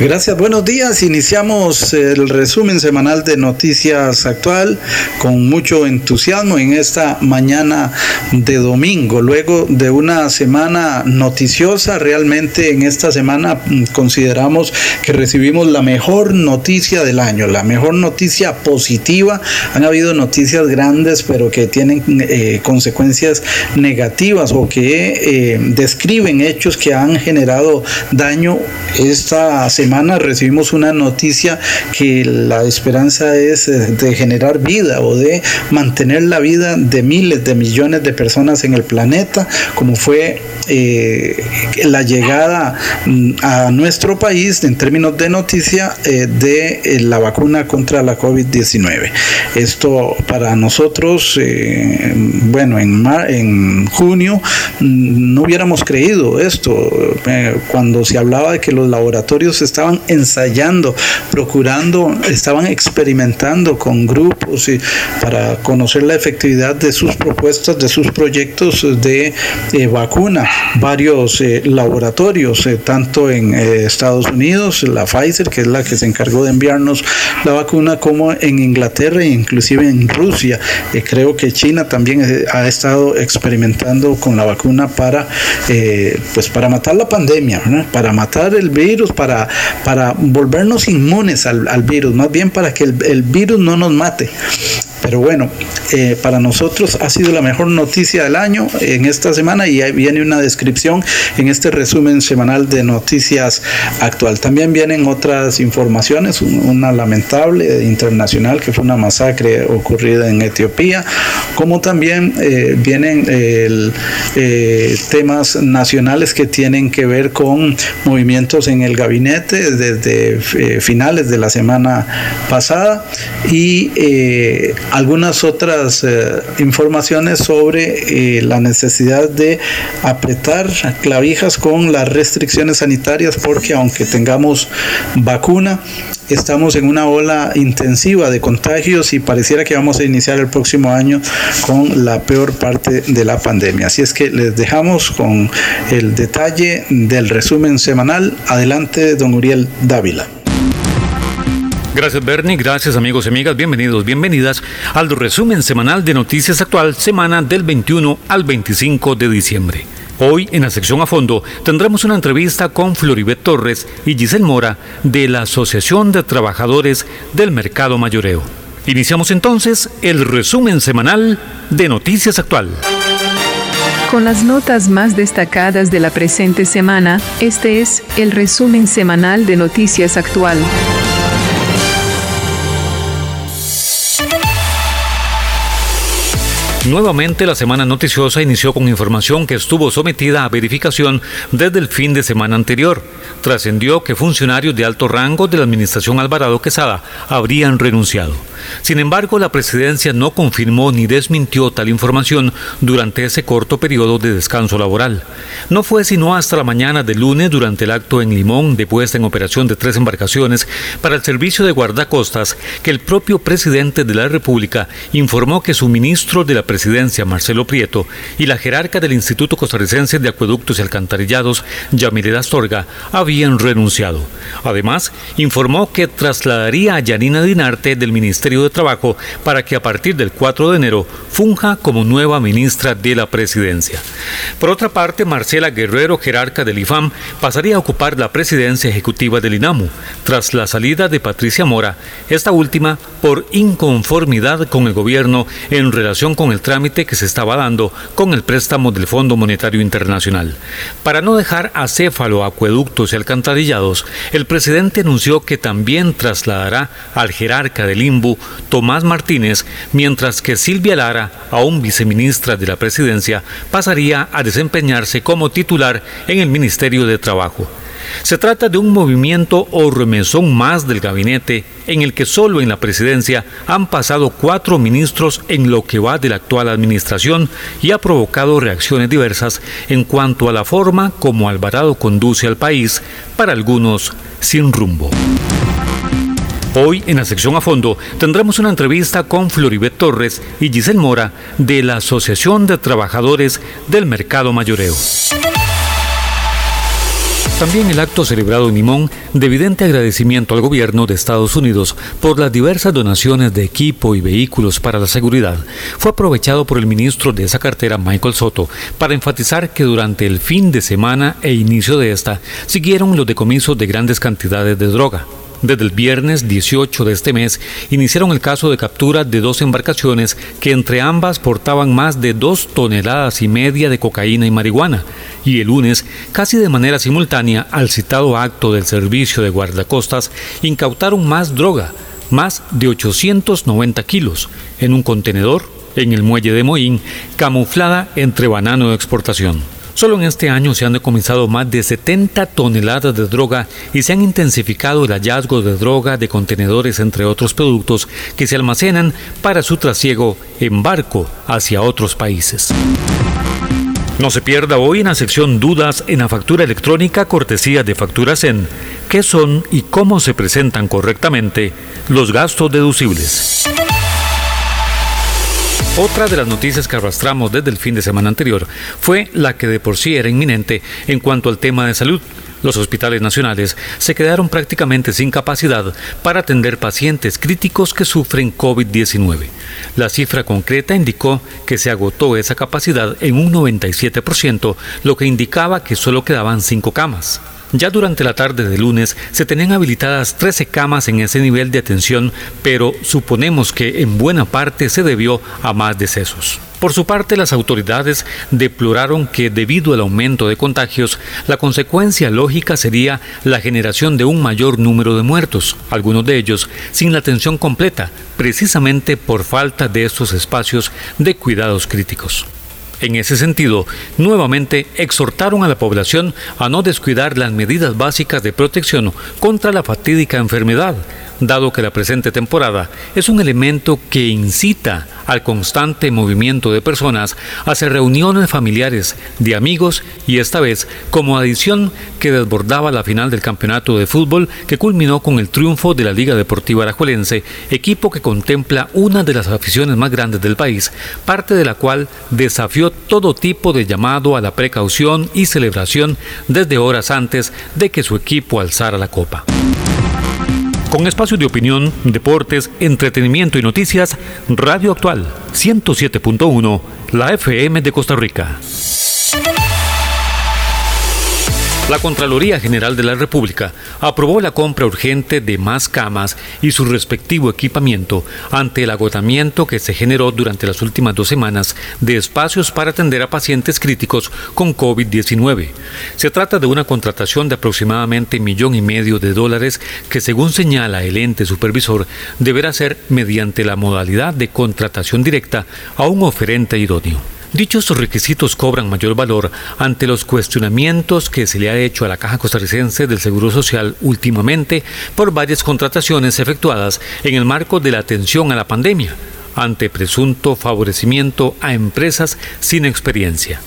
Gracias, buenos días. Iniciamos el resumen semanal de Noticias Actual con mucho entusiasmo en esta mañana de domingo. Luego de una semana noticiosa, realmente en esta semana consideramos que recibimos la mejor noticia del año, la mejor noticia positiva. Han habido noticias grandes, pero que tienen eh, consecuencias negativas o que eh, describen hechos que han generado daño. Esta semana recibimos una noticia que la esperanza es eh, de generar vida o de mantener la vida de miles de millones de personas en el planeta, como fue eh, la llegada mm, a nuestro país en términos de noticia eh, de la vacuna contra la COVID-19. Esto para nosotros, bueno, en, junio mm, no hubiéramos creído esto, cuando se hablaba de que los laboratorios estaban estaban ensayando, procurando, estaban experimentando con grupos y para conocer la efectividad de sus propuestas, de sus proyectos de eh, vacuna. Varios eh, laboratorios, eh, tanto en Estados Unidos, la Pfizer, que es la que se encargó de enviarnos la vacuna, como en Inglaterra e inclusive en Rusia. creo que China también ha estado experimentando con la vacuna para, pues para matar la pandemia, para matar el virus, para para volvernos inmunes al, virus, más bien para que el virus no nos mate. Pero bueno, eh, para nosotros ha sido la mejor noticia del año en esta semana y ahí viene una descripción en este resumen semanal de noticias actual. También vienen otras informaciones, una lamentable internacional que fue una masacre ocurrida en Etiopía, como también eh, vienen eh, temas nacionales que tienen que ver con movimientos en el gabinete desde finales de la semana pasada y algunas otras eh, informaciones sobre eh, la necesidad de apretar clavijas con las restricciones sanitarias porque aunque tengamos vacuna, estamos en una ola intensiva de contagios y pareciera que vamos a iniciar el próximo año con la peor parte de la pandemia. Así es que les dejamos con el detalle del resumen semanal. Adelante, don Uriel Dávila. Gracias Bernie, gracias amigos y amigas, bienvenidos, bienvenidas al resumen semanal de Noticias Actual, semana del 21 al 25 de diciembre. Hoy, en la sección a fondo, tendremos una entrevista con Floribet Torres y Giselle Mora de la Asociación de Trabajadores del Mercado Mayoreo. Iniciamos entonces el resumen semanal de Noticias Actual. Con las notas más destacadas de la presente semana, este es el resumen semanal de Noticias Actual. Nuevamente la semana noticiosa inició con información que estuvo sometida a verificación desde el fin de semana anterior. Trascendió que funcionarios de alto rango de la administración Alvarado Quesada habrían renunciado. Sin embargo, la presidencia no confirmó ni desmintió tal información durante ese corto periodo de descanso laboral. No fue sino hasta la mañana del lunes durante el acto en Limón de puesta en operación de tres embarcaciones para el servicio de guardacostas que el propio presidente de la República informó que su ministro de la presidencia, Marcelo Prieto, y la jerarca del Instituto Costarricense de Acueductos y Alcantarillados, Yamile Astorga, habían renunciado. Además, informó que trasladaría a Yanina Dinarte del Ministerio de Trabajo para que a partir del 4 de enero funja como nueva ministra de la presidencia. Por otra parte, Marcela Guerrero, jerarca del IFAM, pasaría a ocupar la presidencia ejecutiva del INAMU, tras la salida de Patricia Mora, esta última por inconformidad con el gobierno en relación con el trámite que se estaba dando con el préstamo del Fondo Monetario Internacional. Para no dejar acéfalo acueductos y alcantarillados, el presidente anunció que también trasladará al jerarca del IMBU Tomás Martínez, mientras que Silvia Lara, aún viceministra de la presidencia, pasaría a desempeñarse como titular en el Ministerio de Trabajo. Se trata de un movimiento o remesón más del gabinete en el que solo en la presidencia han pasado cuatro ministros en lo que va de la actual administración y ha provocado reacciones diversas en cuanto a la forma como Alvarado conduce al país, para algunos sin rumbo. Hoy en la sección a fondo tendremos una entrevista con Floribet Torres y Giselle Mora de la Asociación de Trabajadores del Mercado Mayoreo. También el acto celebrado en Limón de evidente agradecimiento al gobierno de Estados Unidos por las diversas donaciones de equipo y vehículos para la seguridad fue aprovechado por el ministro de esa cartera, Michael Soto, para enfatizar que durante el fin de semana e inicio de esta siguieron los decomisos de grandes cantidades de droga. Desde el viernes 18 de este mes iniciaron el caso de captura de dos embarcaciones que entre ambas portaban más de dos toneladas y media de cocaína y marihuana. Y el lunes, casi de manera simultánea al citado acto del servicio de guardacostas, incautaron más droga, más de 890 kilos, en un contenedor en el muelle de Moín, camuflada entre banano de exportación. Solo en este año se han decomisado más de 70 toneladas de droga y se han intensificado el hallazgo de droga de contenedores entre otros productos que se almacenan para su trasiego en barco hacia otros países. No se pierda hoy en la sección Dudas en la factura electrónica cortesía de Facturas en qué son y cómo se presentan correctamente los gastos deducibles. Otra de las noticias que arrastramos desde el fin de semana anterior fue la que de por sí era inminente en cuanto al tema de salud. Los hospitales nacionales se quedaron prácticamente sin capacidad para atender pacientes críticos que sufren COVID-19. La cifra concreta indicó que se agotó esa capacidad en un 97%, lo que indicaba que solo quedaban cinco camas. Ya durante la tarde de lunes se tenían habilitadas 13 camas en ese nivel de atención, pero suponemos que en buena parte se debió a más decesos. Por su parte, las autoridades deploraron que debido al aumento de contagios, la consecuencia lógica sería la generación de un mayor número de muertos, algunos de ellos sin la atención completa, precisamente por falta de estos espacios de cuidados críticos. En ese sentido, nuevamente exhortaron a la población a no descuidar las medidas básicas de protección contra la fatídica enfermedad, dado que la presente temporada es un elemento que incita al constante movimiento de personas hacia reuniones familiares, de amigos y esta vez como adición que desbordaba la final del campeonato de fútbol que culminó con el triunfo de la Liga Deportiva Arajuelense, equipo que contempla una de las aficiones más grandes del país, parte de la cual desafió todo tipo de llamado a la precaución y celebración desde horas antes de que su equipo alzara la copa. Con espacio de opinión, deportes, entretenimiento y noticias, Radio Actual 107.1, la FM de Costa Rica. La Contraloría General de la República aprobó la compra urgente de más camas y su respectivo equipamiento ante el agotamiento que se generó durante las últimas dos semanas de espacios para atender a pacientes críticos con COVID-19. Se trata de una contratación de aproximadamente millón y medio de dólares que, según señala el ente supervisor, deberá ser mediante la modalidad de contratación directa a un oferente idóneo. Dichos requisitos cobran mayor valor ante los cuestionamientos que se le ha hecho a la Caja Costarricense del Seguro Social últimamente por varias contrataciones efectuadas en el marco de la atención a la pandemia, ante presunto favorecimiento a empresas sin experiencia.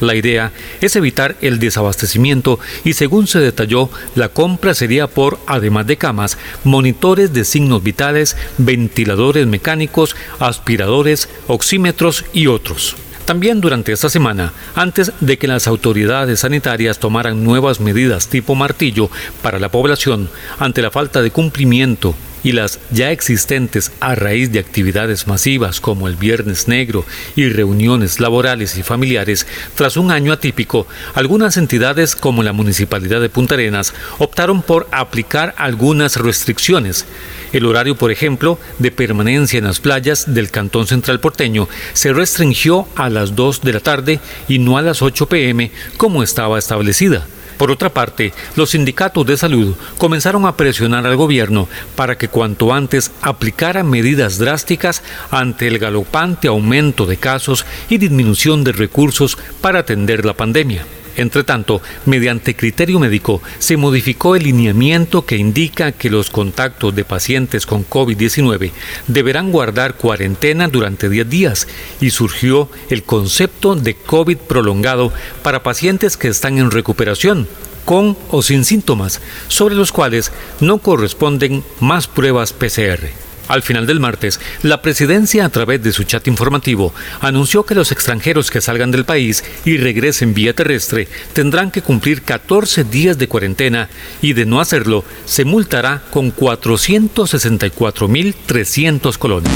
La idea es evitar el desabastecimiento y según se detalló, la compra sería por, además de camas, monitores de signos vitales, ventiladores mecánicos, aspiradores, oxímetros y otros. También durante esta semana, antes de que las autoridades sanitarias tomaran nuevas medidas tipo martillo para la población ante la falta de cumplimiento y las ya existentes a raíz de actividades masivas como el Viernes Negro y reuniones laborales y familiares, tras un año atípico, algunas entidades como la Municipalidad de Punta Arenas optaron por aplicar algunas restricciones. El horario, por ejemplo, de permanencia en las playas del Cantón Central Porteño se restringió a las 2 de la tarde y no a las 8 pm como estaba establecida. Por otra parte, los sindicatos de salud comenzaron a presionar al gobierno para que cuanto antes aplicara medidas drásticas ante el galopante aumento de casos y disminución de recursos para atender la pandemia. Entre tanto, mediante criterio médico, se modificó el lineamiento que indica que los contactos de pacientes con COVID-19 deberán guardar cuarentena durante 10 días y surgió el concepto de COVID prolongado para pacientes que están en recuperación con o sin síntomas, sobre los cuales no corresponden más pruebas PCR. Al final del martes, la presidencia a través de su chat informativo anunció que los extranjeros que salgan del país y regresen vía terrestre tendrán que cumplir 14 días de cuarentena y de no hacerlo se multará con 464.300 colones.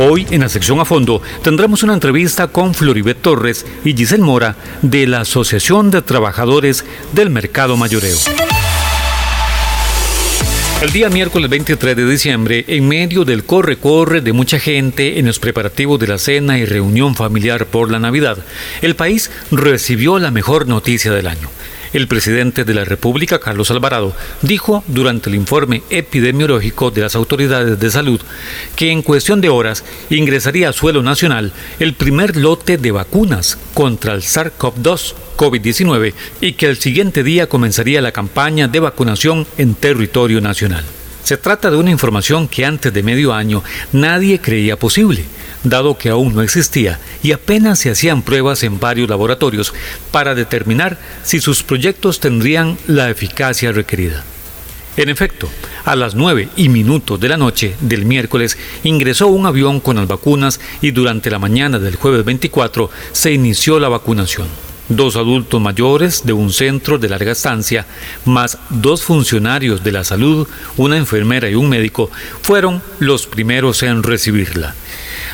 Hoy, en la sección a fondo, tendremos una entrevista con Floribet Torres y Giselle Mora de la Asociación de Trabajadores del Mercado Mayoreo. El día miércoles 23 de diciembre, en medio del corre-corre de mucha gente en los preparativos de la cena y reunión familiar por la Navidad, el país recibió la mejor noticia del año. El presidente de la República, Carlos Alvarado, dijo durante el informe epidemiológico de las autoridades de salud que en cuestión de horas ingresaría a suelo nacional el primer lote de vacunas contra el SARS-CoV-2 COVID-19 y que el siguiente día comenzaría la campaña de vacunación en territorio nacional. Se trata de una información que antes de medio año nadie creía posible dado que aún no existía y apenas se hacían pruebas en varios laboratorios para determinar si sus proyectos tendrían la eficacia requerida. En efecto, a las 9 y minutos de la noche del miércoles ingresó un avión con las vacunas y durante la mañana del jueves 24 se inició la vacunación. Dos adultos mayores de un centro de larga estancia, más dos funcionarios de la salud, una enfermera y un médico, fueron los primeros en recibirla.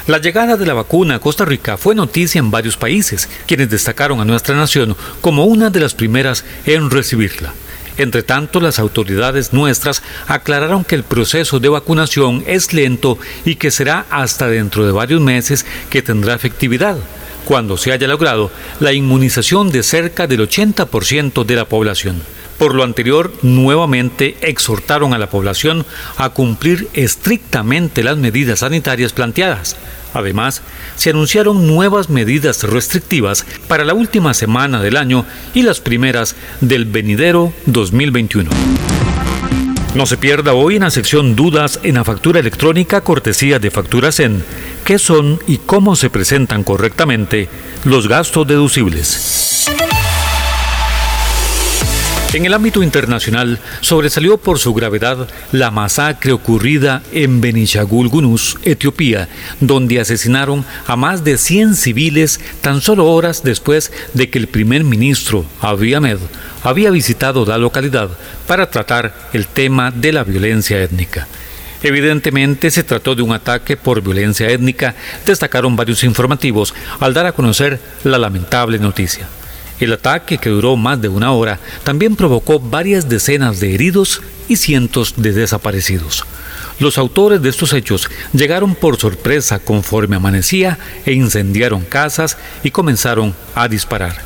La llegada de la vacuna a Costa Rica fue noticia en varios países, quienes destacaron a nuestra nación como una de las primeras en recibirla. Entre tanto, las autoridades nuestras aclararon que el proceso de vacunación es lento y que será hasta dentro de varios meses que tendrá efectividad, cuando se haya logrado la inmunización de cerca del 80% de la población. Por lo anterior, nuevamente exhortaron a la población a cumplir estrictamente las medidas sanitarias planteadas. Además, se anunciaron nuevas medidas restrictivas para la última semana del año y las primeras del venidero 2021. No se pierda hoy en la sección Dudas en la factura electrónica cortesía de Facturasen, qué son y cómo se presentan correctamente los gastos deducibles. En el ámbito internacional, sobresalió por su gravedad la masacre ocurrida en Benishagul Gunus, Etiopía, donde asesinaron a más de 100 civiles tan solo horas después de que el primer ministro Abiy Ahmed había visitado la localidad para tratar el tema de la violencia étnica. Evidentemente se trató de un ataque por violencia étnica, destacaron varios informativos al dar a conocer la lamentable noticia. El ataque, que duró más de una hora, también provocó varias decenas de heridos y cientos de desaparecidos. Los autores de estos hechos llegaron por sorpresa conforme amanecía e incendiaron casas y comenzaron a disparar.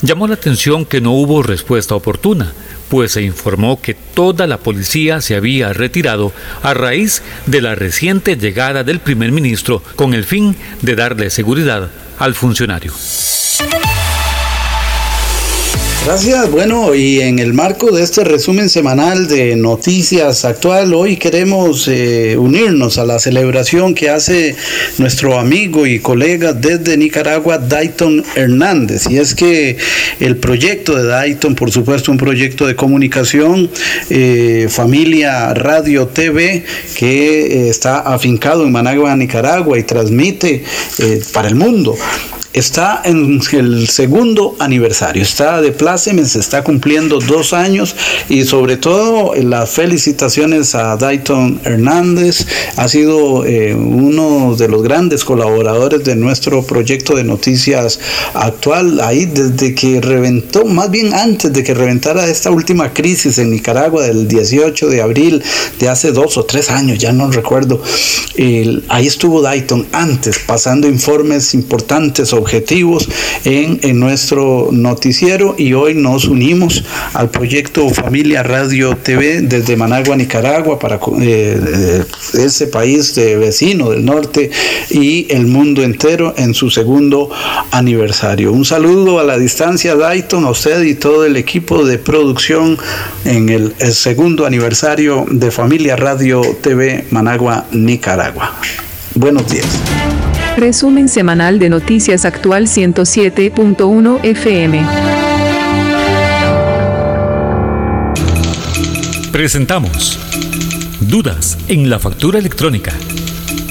Llamó la atención que no hubo respuesta oportuna, pues se informó que toda la policía se había retirado a raíz de la reciente llegada del primer ministro con el fin de darle seguridad al funcionario. Gracias. Bueno, y en el marco de este resumen semanal de noticias actual, hoy queremos eh, unirnos a la celebración que hace nuestro amigo y colega desde Nicaragua, Dayton Hernández. Y es que el proyecto de Dayton, por supuesto, un proyecto de comunicación, eh, familia Radio TV, que eh, está afincado en Managua, Nicaragua, y transmite para el mundo está en el segundo aniversario, está de pláceme, se está cumpliendo dos años y sobre todo las felicitaciones a Dayton Hernández, ha sido eh, uno de los grandes colaboradores de nuestro proyecto de noticias actual, ahí desde que reventó, más bien antes de que reventara esta última crisis en Nicaragua del 18 de abril de hace dos o tres años, ya no recuerdo, ahí estuvo Dayton antes pasando informes importantes sobre objetivos en, en nuestro noticiero y hoy nos unimos al proyecto Familia Radio TV desde Managua, Nicaragua, para eh, ese país de vecino del norte y el mundo entero en su segundo aniversario. Un saludo a la distancia, Dayton, a usted y todo el equipo de producción en el segundo aniversario de Familia Radio TV Managua, Nicaragua. Buenos días. Resumen semanal de Noticias Actual 107.1 FM. Presentamos Dudas en la factura electrónica.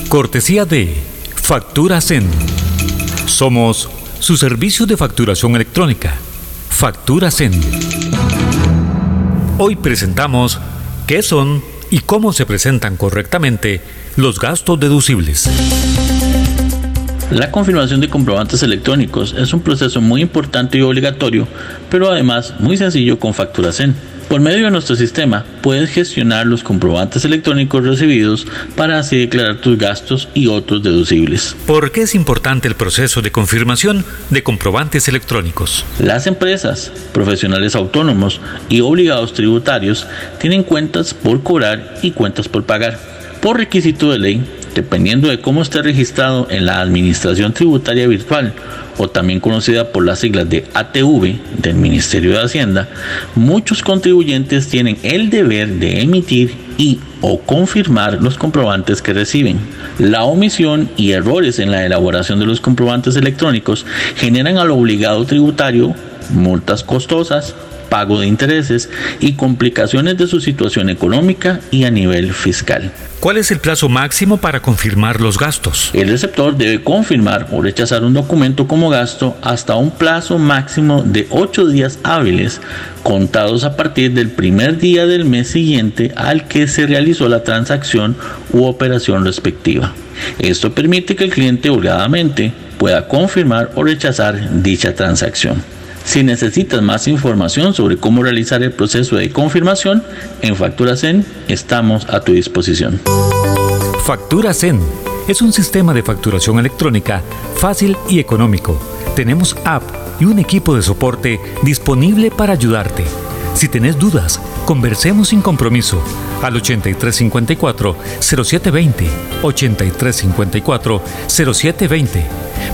Cortesía de Factura Zen. Somos su servicio de facturación electrónica. Factura Zen. Hoy presentamos qué son y cómo se presentan correctamente los gastos deducibles. La confirmación de comprobantes electrónicos es un proceso muy importante y obligatorio, pero además muy sencillo con Facturazen. Por medio de nuestro sistema puedes gestionar los comprobantes electrónicos recibidos para así declarar tus gastos y otros deducibles. ¿Por qué es importante el proceso de confirmación de comprobantes electrónicos? Las empresas, profesionales autónomos y obligados tributarios tienen cuentas por cobrar y cuentas por pagar. Por requisito de ley, dependiendo de cómo esté registrado en la Administración Tributaria Virtual o también conocida por las siglas de ATV del Ministerio de Hacienda, muchos contribuyentes tienen el deber de emitir y o confirmar los comprobantes que reciben. La omisión y errores en la elaboración de los comprobantes electrónicos generan al obligado tributario multas costosas, pago de intereses y complicaciones de su situación económica y a nivel fiscal. ¿Cuál es el plazo máximo para confirmar los gastos? El receptor debe confirmar o rechazar un documento como gasto hasta un plazo máximo de 8 días hábiles contados a partir del primer día del mes siguiente al que se realizó la transacción u operación respectiva. Esto permite que el cliente holgadamente pueda confirmar o rechazar dicha transacción. Si necesitas más información sobre cómo realizar el proceso de confirmación, en Factura Zen estamos a tu disposición. Factura Zen es un sistema de facturación electrónica fácil y económico. Tenemos app y un equipo de soporte disponible para ayudarte. Si tenés dudas, conversemos sin compromiso al 8354 0720 8354 0720.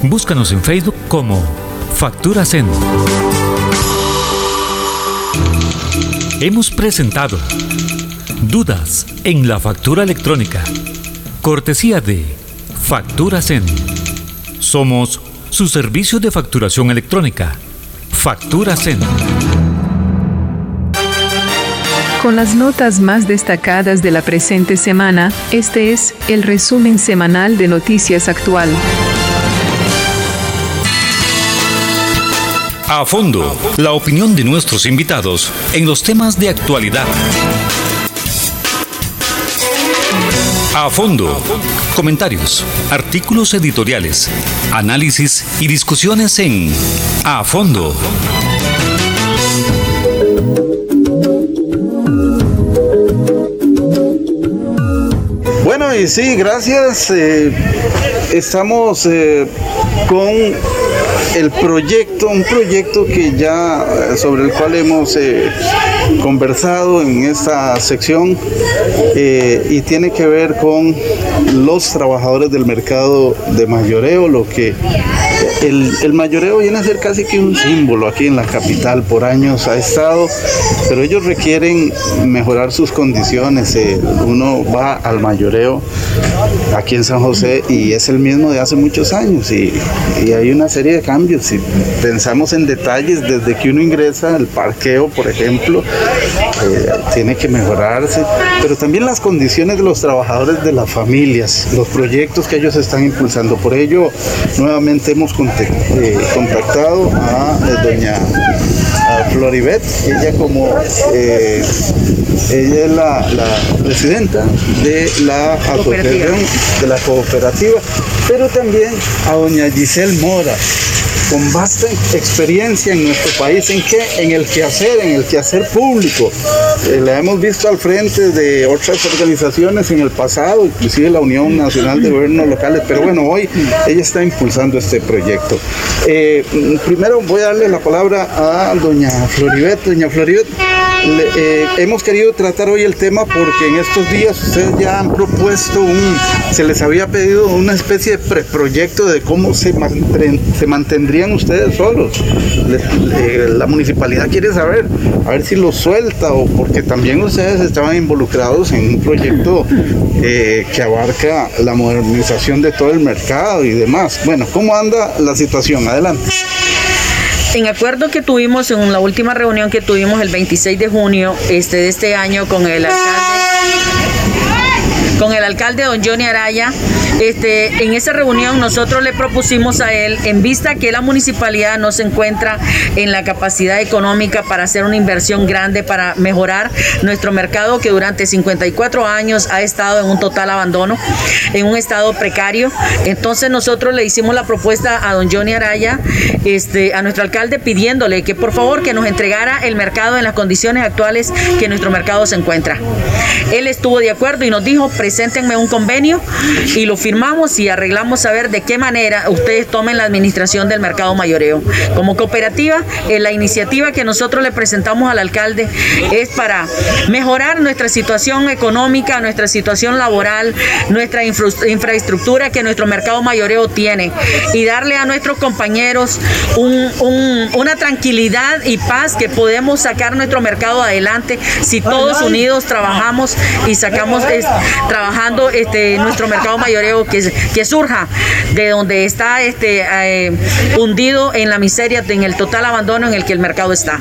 Búscanos en Facebook como Factura Zen. Hemos presentado Dudas en la factura electrónica. Cortesía de Factura Zen. Somos su servicio de facturación electrónica. Factura Zen. Con las notas más destacadas de la presente semana, este es el resumen semanal de Noticias Actual. A fondo, la opinión de nuestros invitados en los temas de actualidad. A fondo, comentarios, artículos editoriales, análisis y discusiones en A fondo. Bueno, y sí, gracias. Eh, estamos eh, con el proyecto, un proyecto que ya eh, sobre el cual hemos eh, conversado en esta sección eh, y tiene que ver con los trabajadores del mercado de mayoreo, lo que el, el, mayoreo viene a ser casi que un símbolo aquí en la capital, por años ha estado, pero ellos requieren mejorar sus condiciones. uno va al mayoreo aquí en San José y es el mismo de hace muchos años y, y hay una serie de cambios si pensamos en detalles, desde que uno ingresa, el parqueo, por ejemplo, eh, tiene que mejorarse, pero también las condiciones de los trabajadores de las familias, los proyectos que ellos están impulsando. Por ello, nuevamente hemos eh, contactado a eh, doña Floribet, ella como ella es la, presidenta de la asociación de la cooperativa, pero también a doña Giselle Mora, con vasta experiencia en nuestro país, ¿en qué? En el quehacer, en el quehacer público. eh, la hemos visto al frente de otras organizaciones en el pasado, inclusive la Unión Nacional de Gobiernos Locales, pero bueno, hoy ella está impulsando este proyecto. Eh, primero voy a darle la palabra a doña Floribet. Doña Floribet, eh, hemos querido tratar hoy el tema porque en estos días ustedes ya han propuesto un, se les había pedido una especie de preproyecto de cómo se, se mantendrían ustedes solos. la municipalidad quiere saber, a ver si lo suelta o porque también ustedes estaban involucrados en un proyecto eh, que abarca la modernización de todo el mercado y demás. Bueno, ¿cómo anda la situación? Adelante. En acuerdo que tuvimos en la última reunión que tuvimos el 26 de junio este, de este año con el alcalde con el alcalde don Johnny Araya. Este, en esa reunión nosotros le propusimos a él, en vista que la municipalidad no se encuentra en la capacidad económica para hacer una inversión grande para mejorar nuestro mercado que durante 54 años ha estado en un total abandono, en un estado precario. Entonces nosotros le hicimos la propuesta a don Johnny Araya, este, a nuestro alcalde, pidiéndole que por favor que nos entregara el mercado en las condiciones actuales que nuestro mercado se encuentra. Él estuvo de acuerdo y nos dijo, preséntenme un convenio y lo firmamos y arreglamos a ver de qué manera ustedes tomen la administración del mercado mayoreo. Como cooperativa, eh, la iniciativa que nosotros le presentamos al alcalde es para mejorar nuestra situación económica, nuestra situación laboral, nuestra infraestructura que nuestro mercado mayoreo tiene y darle a nuestros compañeros una tranquilidad y paz que podemos sacar nuestro mercado adelante si todos unidos trabajamos y sacamos trabajando este, nuestro mercado mayoreo que, que surja de donde está este, eh, hundido en la miseria, en el total abandono en el que el mercado está.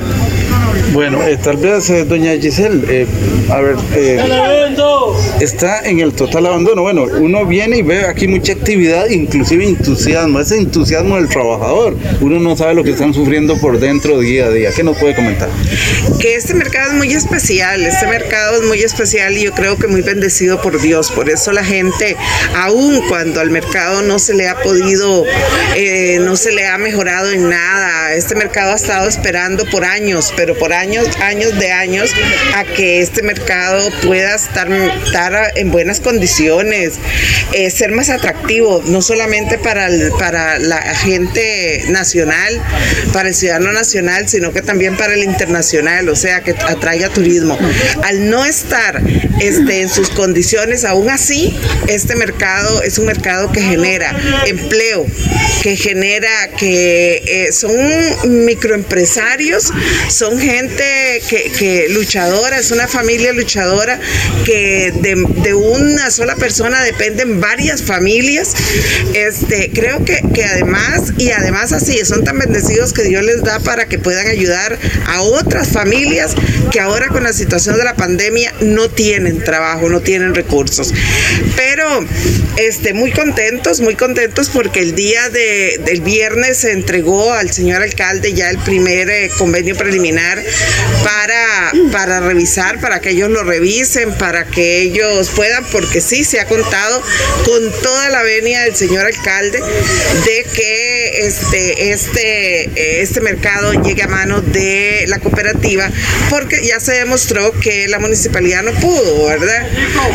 Bueno, eh, tal vez, eh, doña Giselle, a ver, está en el total abandono. Bueno, uno viene y ve aquí mucha actividad, inclusive entusiasmo, ese entusiasmo del trabajador. Uno no sabe lo que están sufriendo por dentro día a día. ¿Qué nos puede comentar? Que este mercado es muy especial, este mercado es muy especial y yo creo que muy bendecido por Dios. Por eso la gente, aun cuando al mercado no se le ha podido, eh, no se le ha mejorado en nada, este mercado ha estado esperando por años, pero por años, años de años, a que este mercado pueda estar, estar en buenas condiciones, eh, ser más atractivo, no solamente para, para la gente nacional, para el ciudadano nacional, sino que también para el internacional, o sea, que atraiga turismo. Al no estar este, en sus condiciones, aún así, este mercado es un mercado que genera empleo, que genera que eh, son microempresarios, son gente que, luchadora, es una familia luchadora que de, una sola persona dependen varias familias. Este, creo que, que además, y además así, son tan bendecidos que Dios les da para que puedan ayudar a otras familias que ahora con la situación de la pandemia no tienen trabajo, no tienen recursos. Pero este, muy contentos, muy contentos porque el día de, del viernes se entregó al señor alcalde ya el primer eh, convenio preliminar para, para revisar, para que ellos lo revisen, para que ellos puedan, porque sí se ha contado con toda la venia del señor alcalde de que este, este, este mercado llegue a manos de la cooperativa, porque ya se demostró que la municipalidad no pudo, ¿verdad?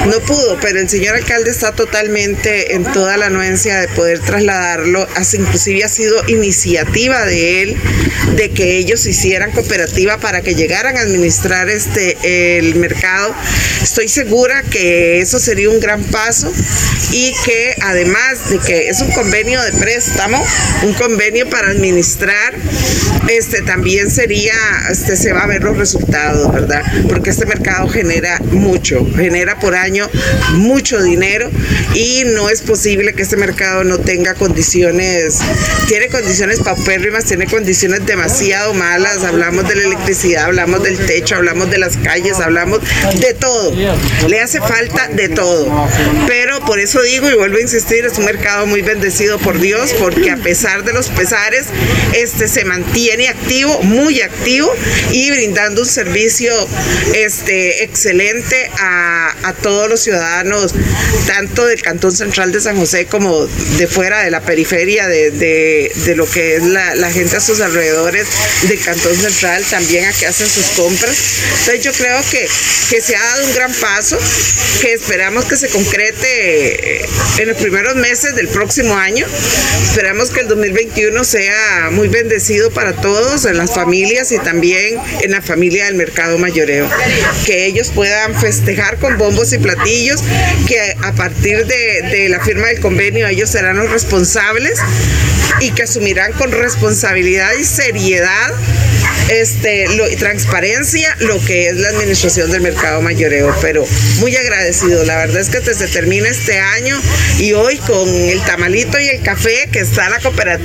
No pudo, pero el señor alcalde está totalmente en toda la anuencia de poder trasladarlo, así inclusive ha sido iniciativa de él de que ellos hicieran cooperativa para que llegaran a administrar este el mercado. Estoy segura que eso sería un gran paso y que además de que es un convenio de préstamo, un convenio para administrar, este también sería, este se va a ver los resultados, ¿verdad? Porque este mercado genera mucho, genera por año mucho dinero y no es posible que este mercado no tenga condiciones, tiene condiciones paupérrimas, tiene condiciones demasiado malas, hablamos de la electricidad, hablamos del techo, hablamos de las calles, hablamos de todo, le hace falta de todo, pero por eso digo y vuelvo a insistir, es un mercado muy bendecido por Dios porque a pesar de los pesares, este, se mantiene activo, muy activo y brindando un servicio este, excelente a, a todos los ciudadanos, tanto del Cantón Central de San José como de fuera de la periferia de, de, lo que es la, la, gente a sus alrededores del Cantón Central, también a que hacen sus compras. Entonces yo creo que, que se ha dado un gran paso, que esperamos que se concrete en los primeros meses del próximo año. Esperamos que el 2021 sea muy bendecido para todos, en las familias y también en la familia del mercado mayoreo. Que ellos puedan festejar con bombos y platillos, que a partir de, de la firma del convenio ellos serán los responsables y que asumirán con responsabilidad y seriedad este, lo, transparencia lo que es la administración del mercado mayoreo, pero muy agradecido. La verdad es que se termina este año y hoy con el tamalito y el café que está la cooperativa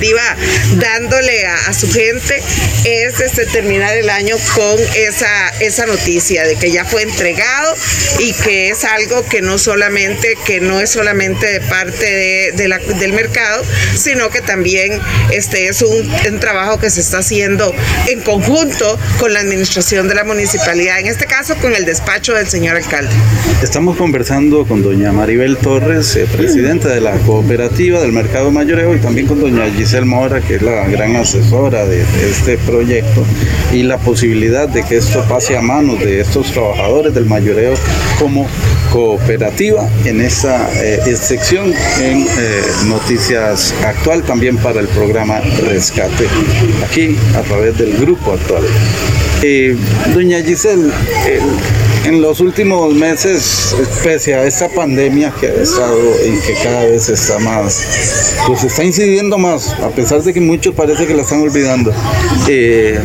dándole a, su gente, es este, terminar el año con esa, esa noticia de que ya fue entregado y que es algo que no solamente, que no es solamente de parte de, de del mercado, sino que también este es un, trabajo que se está haciendo en conjunto con la administración de la municipalidad, en este caso con el despacho del señor alcalde. Estamos conversando con doña Maribel Torres, eh, presidenta de la cooperativa del Mercado Mayoreo, y también con doña Giselle Mora, que es la gran asesora de, este proyecto, y la posibilidad de que esto pase a manos de estos trabajadores del mayoreo como cooperativa en esta eh, sección en eh, Noticias Actual, también para el programa Rescate, aquí a través del grupo actual. Eh, doña Giselle, en los últimos meses, pese a esta pandemia que ha estado y que cada vez está más, pues está incidiendo más, a pesar de que muchos parece que la están olvidando. Eh,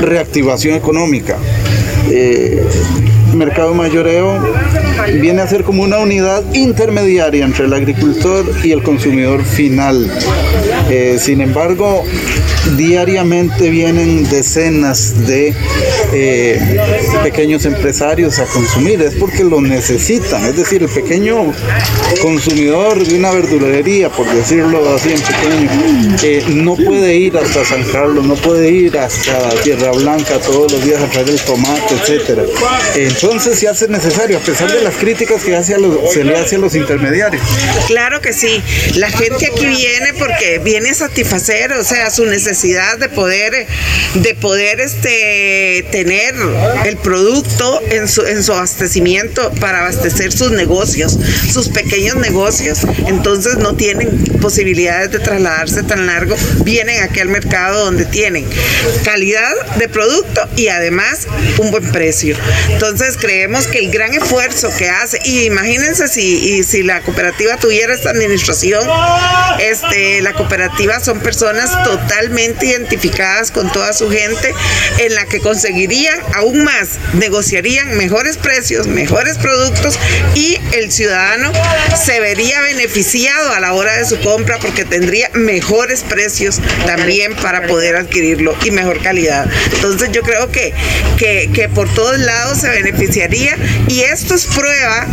reactivación económica. Eh, mercado mayoreo viene a ser como una unidad intermediaria entre el agricultor y el consumidor final. Eh, sin embargo, diariamente vienen decenas de eh, pequeños empresarios a consumir, es porque lo necesitan, es decir, el pequeño consumidor de una verdulería, por decirlo así en pequeño, eh, no puede ir hasta San Carlos, no puede ir hasta Tierra Blanca todos los días a traer el tomate, etcétera. Entonces se hace necesario, a pesar de las críticas que hace a los, se le hace a los intermediarios. Claro que sí, la gente aquí viene porque viene a satisfacer, o sea, su necesidad de poder, de poder este, tener el producto en su, en su abastecimiento para abastecer sus negocios, sus pequeños negocios, entonces no tienen posibilidades de trasladarse tan largo, vienen aquí al mercado donde tienen calidad de producto y además un buen precio. Entonces creemos que el gran esfuerzo que hace, y imagínense si, si la cooperativa tuviera esta administración, este, la cooperativa son personas totalmente identificadas con toda su gente, en la que conseguirían aún más, negociarían mejores precios, mejores productos y el ciudadano se vería beneficiado a la hora de su compra porque tendría mejores precios también para poder adquirirlo y mejor calidad. Entonces yo creo que, que, que por todos lados se beneficiaría y esto es prueba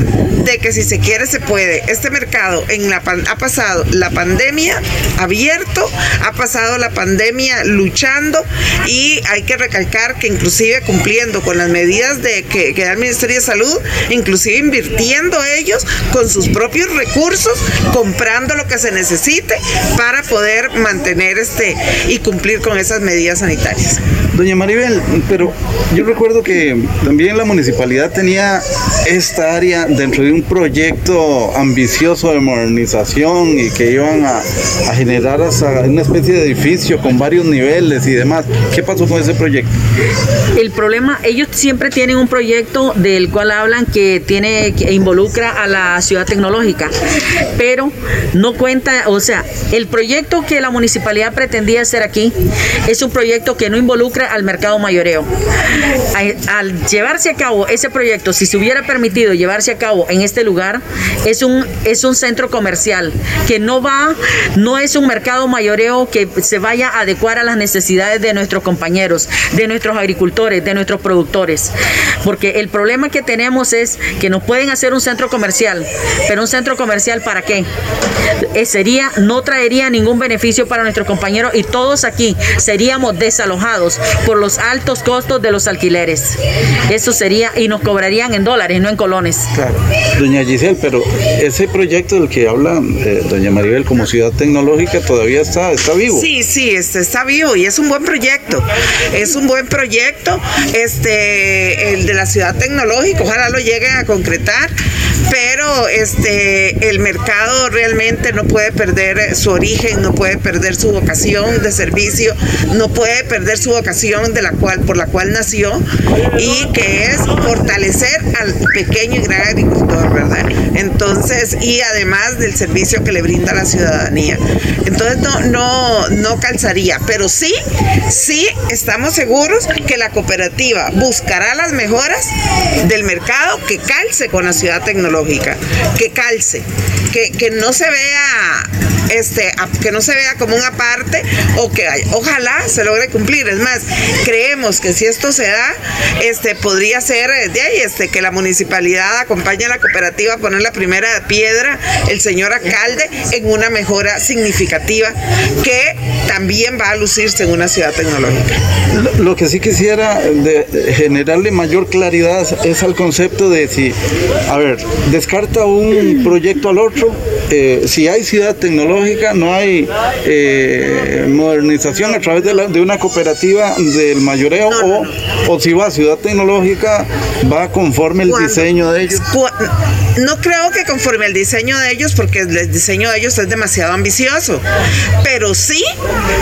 de que si se quiere se puede. Este mercado en la ha pasado la pandemia abierto, ha pasado la pandemia luchando y hay que recalcar que inclusive cumpliendo con las medidas de que, que da el Ministerio de Salud, inclusive invirtiendo ellos con sus propios recursos, comprando lo que se necesite para poder mantener este y cumplir con esas medidas sanitarias. Doña Maribel, pero yo recuerdo que también la municipalidad tenía esta área dentro de un proyecto ambicioso de modernización y que iban a, a generar hasta una especie de edificio con varios niveles y demás. ¿Qué pasó con ese proyecto? El problema, ellos siempre tienen un proyecto del cual hablan que tiene que involucra a la ciudad tecnológica, pero no cuenta, o sea, el proyecto que la municipalidad pretendía hacer aquí es un proyecto que no involucra al mercado mayoreo. Al llevarse a cabo ese proyecto, si se hubiera permitido llevarse a cabo en este lugar es un, es un centro comercial que no va, no es un mercado mayoreo que se vaya a adecuar a las necesidades de nuestros compañeros, de nuestros agricultores, de nuestros productores. Porque el problema que tenemos es que nos pueden hacer un centro comercial, pero un centro comercial para qué? Eh, sería, no traería ningún beneficio para nuestros compañeros y todos aquí seríamos desalojados por los altos costos de los alquileres. Eso sería, y nos cobrarían en dólares, no en colones. Claro. Doña Giselle, pero ese proyecto del que habla eh, doña Maribel como ciudad tecnológica todavía está, está vivo. Sí, sí, este, está vivo y es un buen proyecto. Es un buen proyecto, este, el de la ciudad tecnológica, ojalá lo lleguen a concretar pero este el mercado realmente no puede perder su origen, no puede perder su vocación de servicio, no puede perder su vocación de la cual por la cual nació y que es fortalecer al pequeño y gran agricultor, ¿verdad? Entonces, y además del servicio que le brinda a la ciudadanía. Entonces no no no calzaría, pero sí sí estamos seguros que la cooperativa buscará las mejoras del mercado que calce con la ciudad tecnológica que calce, que, que no se vea este, que no se vea como una parte o que ojalá se logre cumplir. Es más, creemos que si esto se da, este, podría ser eh, de ahí, este, que la municipalidad acompañe a la cooperativa a poner la primera piedra, el señor alcalde, en una mejora significativa que también va a lucirse en una ciudad tecnológica. Lo, que sí quisiera generarle mayor claridad es al concepto de si, a ver, descarta un proyecto al otro, eh, si hay ciudad tecnológica, no hay eh, modernización a través de, de, una cooperativa del mayoreo o, o, si va a ciudad tecnológica, va conforme el diseño de ellos. No creo que conforme el diseño de ellos, porque el diseño de ellos es demasiado ambicioso, pero sí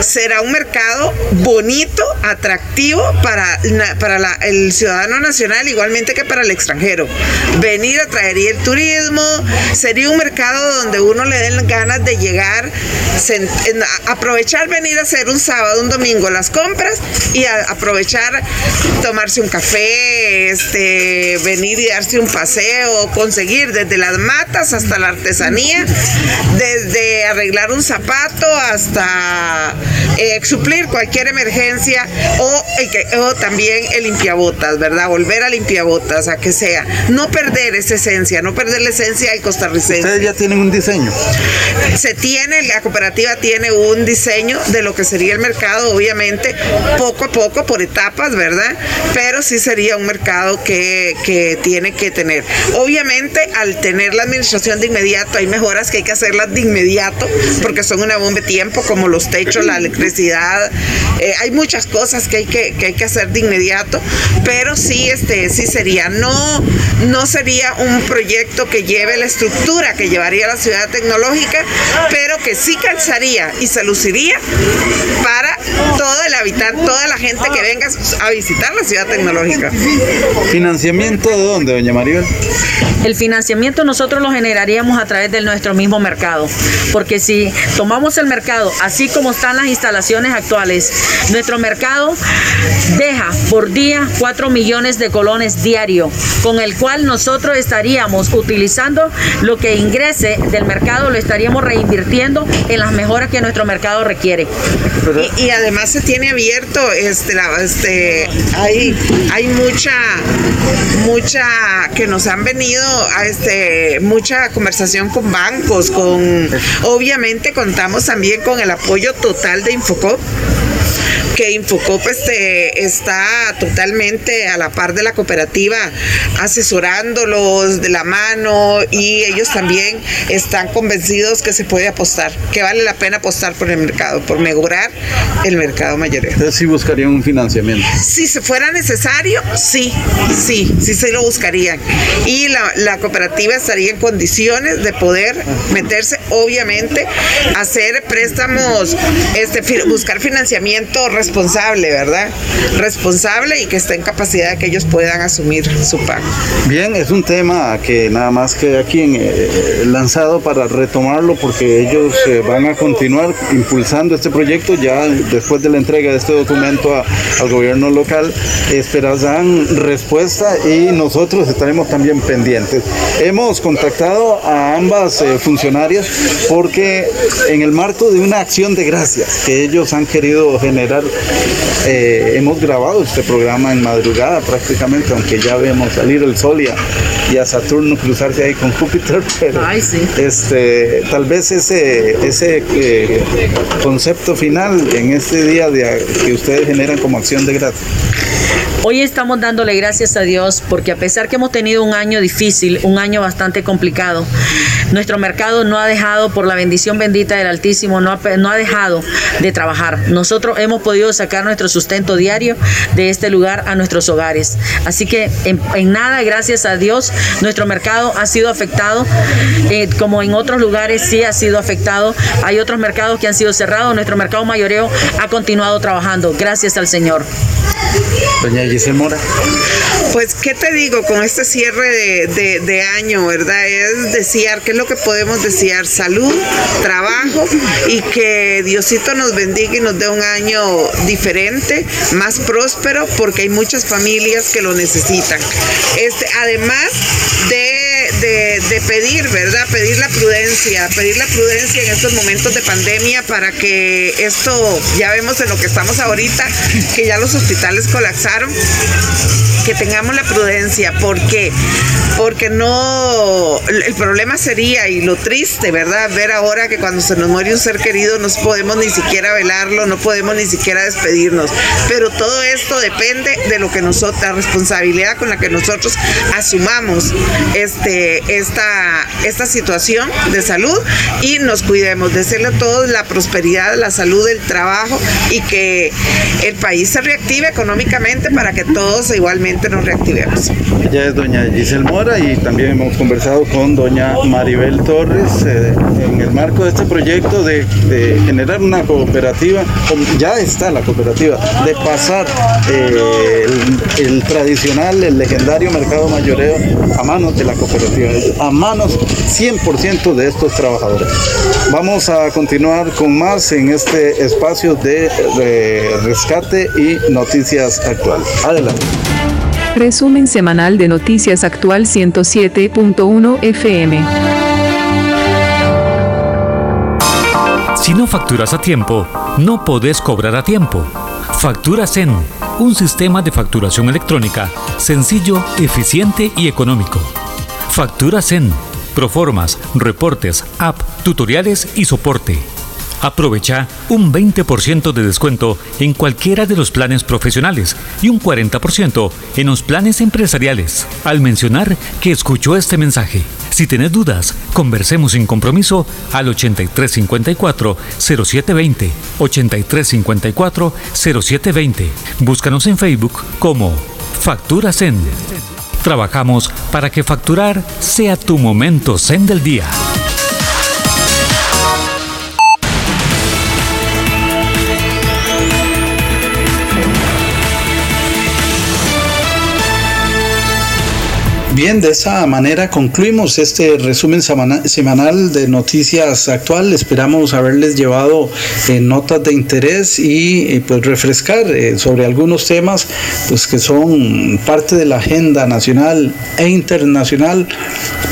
será un mercado bonito, atractivo para, para la, el ciudadano nacional, igualmente que para el extranjero. Venir a traer el turismo, sería un mercado donde uno le den ganas de llegar, aprovechar venir a hacer un sábado, un domingo las compras y aprovechar tomarse un café, este, venir y darse un paseo, conseguir desde las matas hasta la artesanía, desde arreglar un zapato hasta eh, suplir cualquier emergencia o, o también el limpiabotas, ¿verdad? Volver a limpiabotas, a que sea. No perder esa esencia, no perder la esencia del costarricense. Ustedes ya tienen un diseño. Se tiene, la cooperativa tiene un diseño de lo que sería el mercado, obviamente, poco a poco, por etapas, ¿verdad? Pero sí sería un mercado que, que tiene que tener. Obviamente, al tener la administración de inmediato, hay mejoras que hay que hacerlas de inmediato, porque son una bomba de tiempo, como los techos, la electricidad. Eh, hay muchas cosas que hay que, que hay que hacer de inmediato, pero sí, este, sí sería. No, no sería un proyecto que lleve la estructura que llevaría la ciudad tecnológica, pero que sí calzaría y se luciría para todo el habitante, toda la gente que venga a visitar la ciudad tecnológica. ¿Financiamiento de dónde, doña Maribel? El financiamiento nosotros lo generaríamos a través de nuestro mismo mercado, porque si tomamos el mercado así como están las instalaciones actuales, nuestro mercado deja por día 4 millones de colones diario, con el cual nosotros estaríamos utilizando lo que ingrese del mercado, lo estaríamos reinvirtiendo en las mejoras que nuestro mercado requiere. Y, y además se tiene abierto, este, la, este, hay, hay mucha, mucha que nos han venido a este, mucha conversación con bancos, con obviamente contamos también con el apoyo total de Infocop que Infocop este, está totalmente a la par de la cooperativa, asesorándolos de la mano y ellos también están convencidos que se puede apostar, que vale la pena apostar por el mercado, por mejorar el mercado mayoreo. Entonces sí buscarían un financiamiento. Si se fuera necesario, sí, sí, sí se lo buscarían. Y la, la cooperativa estaría en condiciones de poder meterse, obviamente, hacer préstamos, este, buscar financiamiento responsable ¿verdad? Responsable y que esté en capacidad de que ellos puedan asumir su pago. Bien, es un tema que nada más queda aquí eh, lanzado para retomarlo porque ellos eh, van a continuar impulsando este proyecto ya después de la entrega de este documento al gobierno local. Esperarán respuesta y nosotros estaremos también pendientes. Hemos contactado a ambas eh, funcionarias porque en el marco de una acción de gracias que ellos han querido generar, hemos grabado este programa en madrugada prácticamente, aunque ya vemos salir el sol y a, Saturno cruzarse ahí con Júpiter, pero este, tal vez ese, ese eh, concepto final en este día de, que ustedes generan como acción de gracias. Hoy estamos dándole gracias a Dios porque a pesar que hemos tenido un año difícil, un año bastante complicado, nuestro mercado no ha dejado, por la bendición bendita del Altísimo, no ha, dejado de trabajar. Nosotros hemos podido sacar nuestro sustento diario de este lugar a nuestros hogares. Así que en, nada, gracias a Dios, nuestro mercado ha sido afectado, eh, como en otros lugares sí ha sido afectado. Hay otros mercados que han sido cerrados. Nuestro mercado mayoreo ha continuado trabajando, gracias al Señor. Giselle Mora. Pues, ¿qué te digo con este cierre de, año, verdad? Es desear, ¿qué es lo que podemos desear? Salud, trabajo y que Diosito nos bendiga y nos dé un año diferente, más próspero, porque hay muchas familias que lo necesitan. Este, además de, de pedir, ¿verdad? Pedir la prudencia, pedir la prudencia en estos momentos de pandemia para que esto, ya vemos en lo que estamos ahorita, que ya los hospitales colapsaron que tengamos la prudencia. ¿Por qué? Porque no, el problema sería, y lo triste, ¿verdad? Ver ahora que cuando se nos muere un ser querido no podemos ni siquiera velarlo, no podemos ni siquiera despedirnos. Pero todo esto depende de lo que nosotros, la responsabilidad con la que nosotros asumamos este, esta, esta situación de salud y nos cuidemos, desearle a todos la prosperidad, la salud, el trabajo y que el país se reactive económicamente para que todos igualmente nos reactivemos. Ella es doña Giselle Mora y también hemos conversado con doña Maribel Torres eh, en el marco de este proyecto de, generar una cooperativa, ya está la cooperativa, de pasar eh, el, tradicional, el legendario mercado mayoreo a manos de la cooperativa, a manos 100% de estos trabajadores. Vamos a continuar con más en este espacio de rescate y noticias actuales. Adelante. Resumen semanal de Noticias Actual 107.1 FM. Si no facturas a tiempo, no podés cobrar a tiempo. Factura en un sistema de facturación electrónica sencillo, eficiente y económico. Factura en proformas, reportes, app, tutoriales y soporte. Aprovecha un 20% de descuento en cualquiera de los planes profesionales y un 40% en los planes empresariales al mencionar que escuchó este mensaje. Si tenés dudas, conversemos sin compromiso al 8354-0720. 8354-0720. Búscanos en Facebook como Factura Zen. Trabajamos para que facturar sea tu momento Zen del día. Bien, de esa manera concluimos este resumen semanal de noticias actual. Esperamos haberles llevado eh, notas de interés y eh, pues refrescar eh, sobre algunos temas pues que son parte de la agenda nacional e internacional.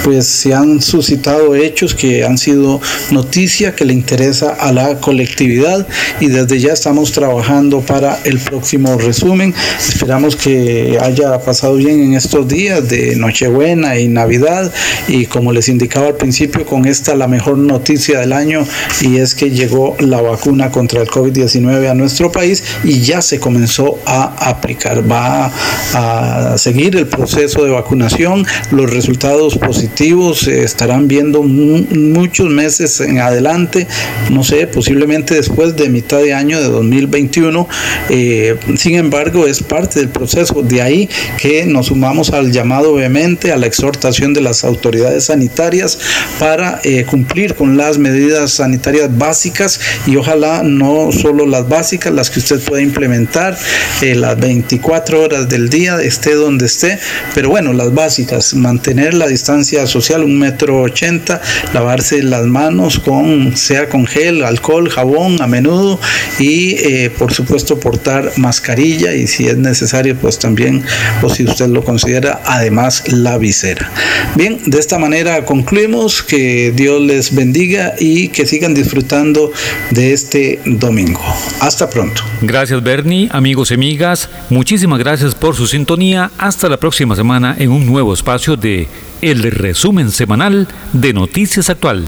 Pues se han suscitado hechos que han sido noticia que le interesa a la colectividad y desde ya estamos trabajando para el próximo resumen. Esperamos que haya pasado bien en estos días de noche Nochebuena y Navidad y como les indicaba al principio con esta la mejor noticia del año y es que llegó la vacuna contra el COVID-19 a nuestro país y ya se comenzó a aplicar. Va a seguir el proceso de vacunación, los resultados positivos se estarán viendo muchos meses en adelante, no sé, posiblemente después de mitad de año de 2021. Eh, sin embargo, es parte del proceso. De ahí que nos sumamos al llamado BM a la exhortación de las autoridades sanitarias para eh, cumplir con las medidas sanitarias básicas y ojalá no solo las básicas, las que usted pueda implementar eh, las 24 horas del día, esté donde esté, pero bueno, las básicas, mantener la distancia social un metro ochenta, lavarse las manos con, sea con gel, alcohol, jabón a menudo y eh, por supuesto portar mascarilla y si es necesario pues también o si usted lo considera además la visera. Bien, de esta manera concluimos que Dios les bendiga y que sigan disfrutando de este domingo. Hasta pronto. Gracias Bernie, amigos y amigas, muchísimas gracias por su sintonía. Hasta la próxima semana en un nuevo espacio de El resumen semanal de Noticias Actual.